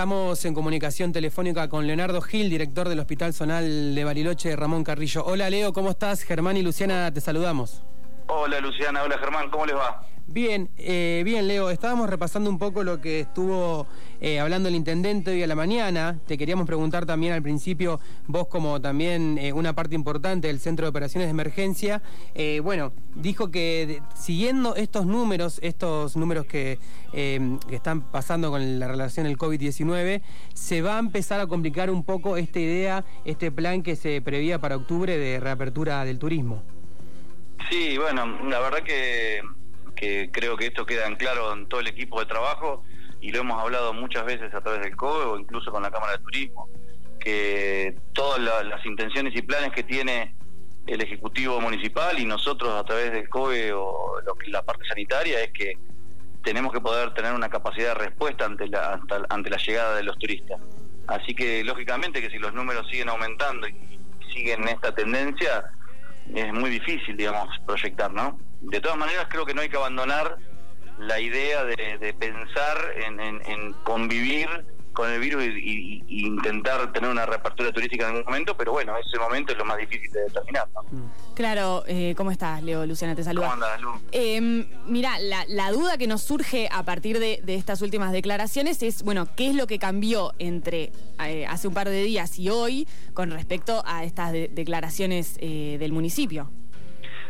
Estamos en comunicación telefónica con Leonardo Gil, director del Hospital Zonal de Bariloche, Ramón Carrillo. Hola Leo, ¿cómo estás? Germán y Luciana, te saludamos. Hola Luciana, hola Germán, ¿cómo les va? Bien, eh, bien Leo, estábamos repasando un poco lo que estuvo eh, hablando el intendente hoy a la mañana. Te queríamos preguntar también al principio, vos como también eh, una parte importante del Centro de Operaciones de Emergencia, bueno, dijo que siguiendo estos números, estos números que, que, están pasando con la relación del COVID-19, se va a empezar a complicar un poco esta idea, este plan que se prevía para octubre de reapertura del turismo. Sí, bueno, la verdad que que creo que esto queda en claro en todo el equipo de trabajo y lo hemos hablado muchas veces a través del COE o incluso con la Cámara de Turismo, que todas las intenciones y planes que tiene el Ejecutivo Municipal y nosotros a través del COE o la parte sanitaria es que tenemos que poder tener una capacidad de respuesta ante la, ante la llegada de los turistas. Así que lógicamente que si los números siguen aumentando y siguen esta tendencia, es muy difícil, digamos, proyectar, ¿no? De todas maneras, creo que no hay que abandonar la idea de, pensar en, convivir con el virus y, intentar tener una reapertura turística en algún momento, pero bueno, ese momento es lo más difícil de determinar. ¿no? Mm. Claro, eh, ¿cómo estás, Leo? Luciana, te saluda. ¿Cómo andas, Lu? Eh, mira, la, duda que nos surge a partir de, estas últimas declaraciones es, bueno, ¿qué es lo que cambió entre eh, hace un par de días y hoy con respecto a estas declaraciones eh, del municipio?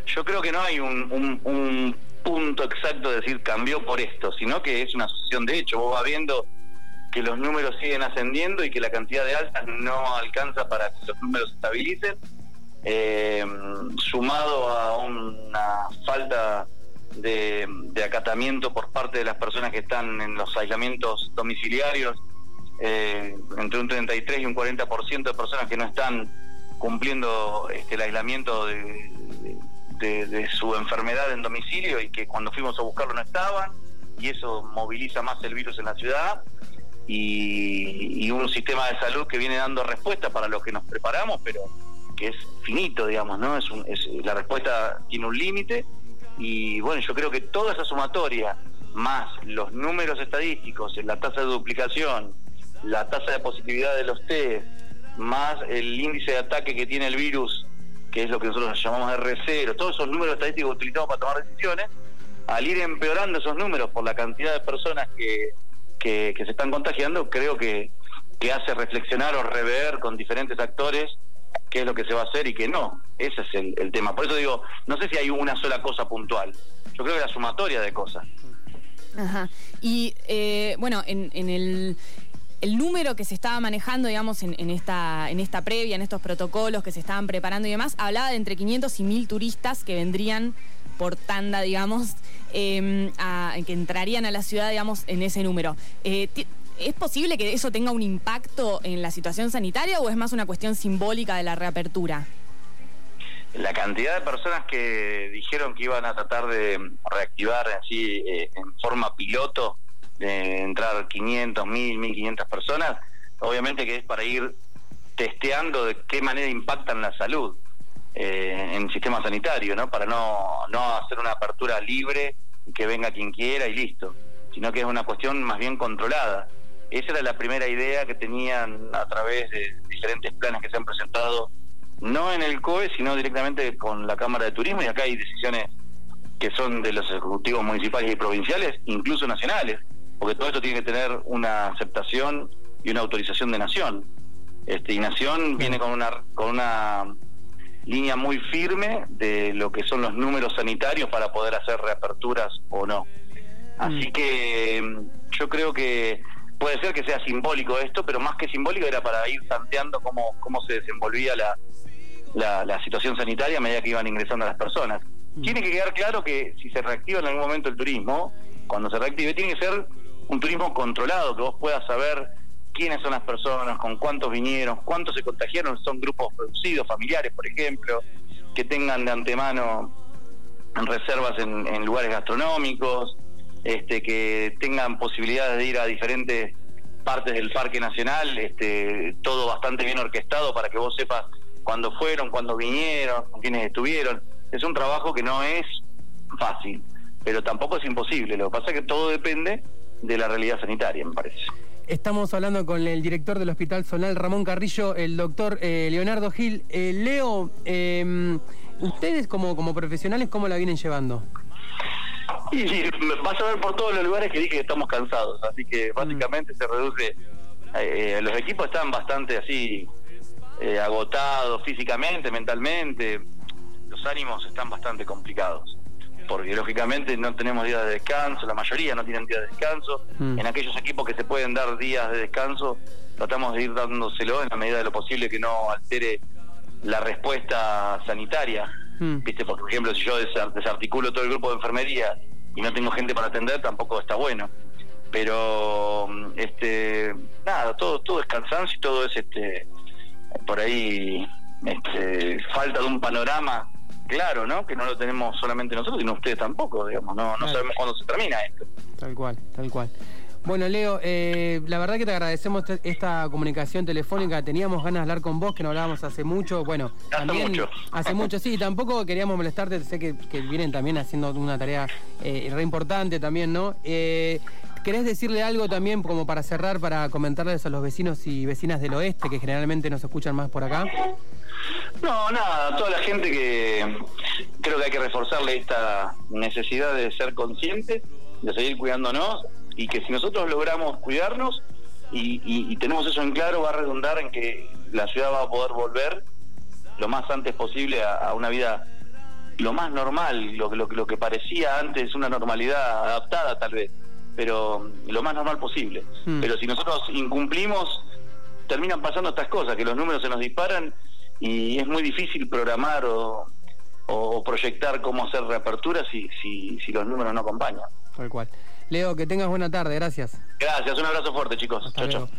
Yo creo que no hay un, punto exacto de decir cambió por esto, sino que es una asociación de hecho. Vos vas viendo que los números siguen ascendiendo y que la cantidad de altas no alcanza para que los números se estabilicen, eh, sumado a una falta de, acatamiento por parte de las personas que están en los aislamientos domiciliarios, eh, entre un 33 y un 40% de personas que no están cumpliendo este, el aislamiento de, de, su enfermedad en domicilio y que cuando fuimos a buscarlo no estaban, y eso moviliza más el virus en la ciudad, y, un sistema de salud que viene dando respuesta para los que nos preparamos, pero que es finito, digamos, ¿no? Es, la respuesta tiene un límite, y bueno, yo creo que toda esa sumatoria, más los números estadísticos, la tasa de duplicación, la tasa de positividad de los test, más el índice de ataque que tiene el virus que es lo que nosotros llamamos R0, todos esos números estadísticos utilizamos para tomar decisiones, al ir empeorando esos números por la cantidad de personas que, que, se están contagiando, creo que, que hace reflexionar o rever con diferentes actores qué es lo que se va a hacer y qué no. Ese es el, tema. Por eso digo, no sé si hay una sola cosa puntual. Yo creo que la sumatoria de cosas. Ajá. Y eh, bueno, en, en el el número que se estaba manejando, digamos, en, esta, en esta previa, en estos protocolos que se estaban preparando y demás, hablaba de entre 500 y 1000 turistas que vendrían por tanda, digamos, em, que entrarían a la ciudad, digamos, en ese número. Eh, ¿Es posible que eso tenga un impacto en la situación sanitaria o es más una cuestión simbólica de la reapertura? La cantidad de personas que dijeron que iban a tratar de reactivar así eh, en forma piloto de entrar 500, 1000, 1500 personas, obviamente que es para ir testeando de qué manera impactan la salud eh, en sistema sanitario, ¿no? Para no, no hacer una apertura libre que venga quien quiera y listo, sino que es una cuestión más bien controlada. Esa era la primera idea que tenían a través de diferentes planes que se han presentado, no en el COE, sino directamente con la Cámara de Turismo, y acá hay decisiones que son de los ejecutivos municipales y provinciales, incluso nacionales, porque todo esto tiene que tener una aceptación y una autorización de Nación. Este, y Nación viene con una, con una línea muy firme de lo que son los números sanitarios para poder hacer reaperturas o no. Así mm. que mm, yo creo que puede ser que sea simbólico esto, pero más que simbólico era para ir tanteando cómo, cómo se desenvolvía la, la, la situación sanitaria a medida que iban ingresando las personas. Mm. Tiene que quedar claro que si se reactiva en algún momento el turismo, cuando se reactive, tiene que ser un turismo controlado, que vos puedas saber quiénes son las personas, con cuántos vinieron, cuántos se contagiaron, son grupos producidos, familiares, por ejemplo, que tengan de antemano reservas en, lugares gastronómicos, este, que tengan posibilidades de ir a diferentes partes del Parque Nacional, este, todo bastante bien orquestado para que vos sepas cuándo fueron, cuándo vinieron, con quiénes estuvieron. Es un trabajo que no es fácil, pero tampoco es imposible. Lo que pasa es que todo depende de la realidad sanitaria, me parece. Estamos hablando con el director del Hospital Zonal, Ramón Carrillo, el doctor eh, Leonardo Gil. Eh, Leo, eh, ustedes como, como profesionales, ¿cómo la vienen llevando? Y, y vas a ver por todos los lugares que dije que estamos cansados, así que básicamente se reduce. eh, los equipos están bastante así eh, agotados físicamente, mentalmente. Los ánimos están bastante complicados, porque lógicamente no tenemos días de descanso, la mayoría no tienen días de descanso. Mm. En aquellos equipos que se pueden dar días de descanso, tratamos de ir dándoselo en la medida de lo posible que no altere la respuesta sanitaria. Mm. ¿Viste? Porque, por ejemplo, si yo desa- desarticulo todo el grupo de enfermería y no tengo gente para atender, tampoco está bueno. Pero, mm, este, nada, todo, todo es cansancio y todo es, este, por ahí, este, falta de un panorama claro, ¿no? Que no lo tenemos solamente nosotros, sino ustedes tampoco, digamos. No, no Claro. sabemos cuándo se termina esto. Tal cual, tal cual. Bueno, Leo, eh, la verdad que te agradecemos esta comunicación telefónica. Teníamos ganas de hablar con vos, que no hablábamos hace mucho. Bueno, Hace también mucho. hace mucho, sí. Tampoco queríamos molestarte. Sé que, que vienen también haciendo una tarea eh, re importante también, ¿no? Eh, ¿Querés decirle algo también como para cerrar, para comentarles a los vecinos y vecinas del oeste, que generalmente nos escuchan más por acá? No, nada, toda la gente que creo que hay que reforzarle esta necesidad de ser conscientes, de seguir cuidándonos y que si nosotros logramos cuidarnos y, y- y tenemos eso en claro, va a redundar en que la ciudad va a poder volver lo más antes posible a, a una vida lo más normal, lo, lo, lo que parecía antes una normalidad adaptada tal vez, pero lo más normal posible. Mm. Pero si nosotros incumplimos, terminan pasando estas cosas, que los números se nos disparan y es muy difícil programar o, o proyectar cómo hacer reapertura si, si, si los números no acompañan. Tal cual. Leo, que tengas buena tarde. Gracias. Gracias, un abrazo fuerte chicos. Hasta Chau, chau. luego.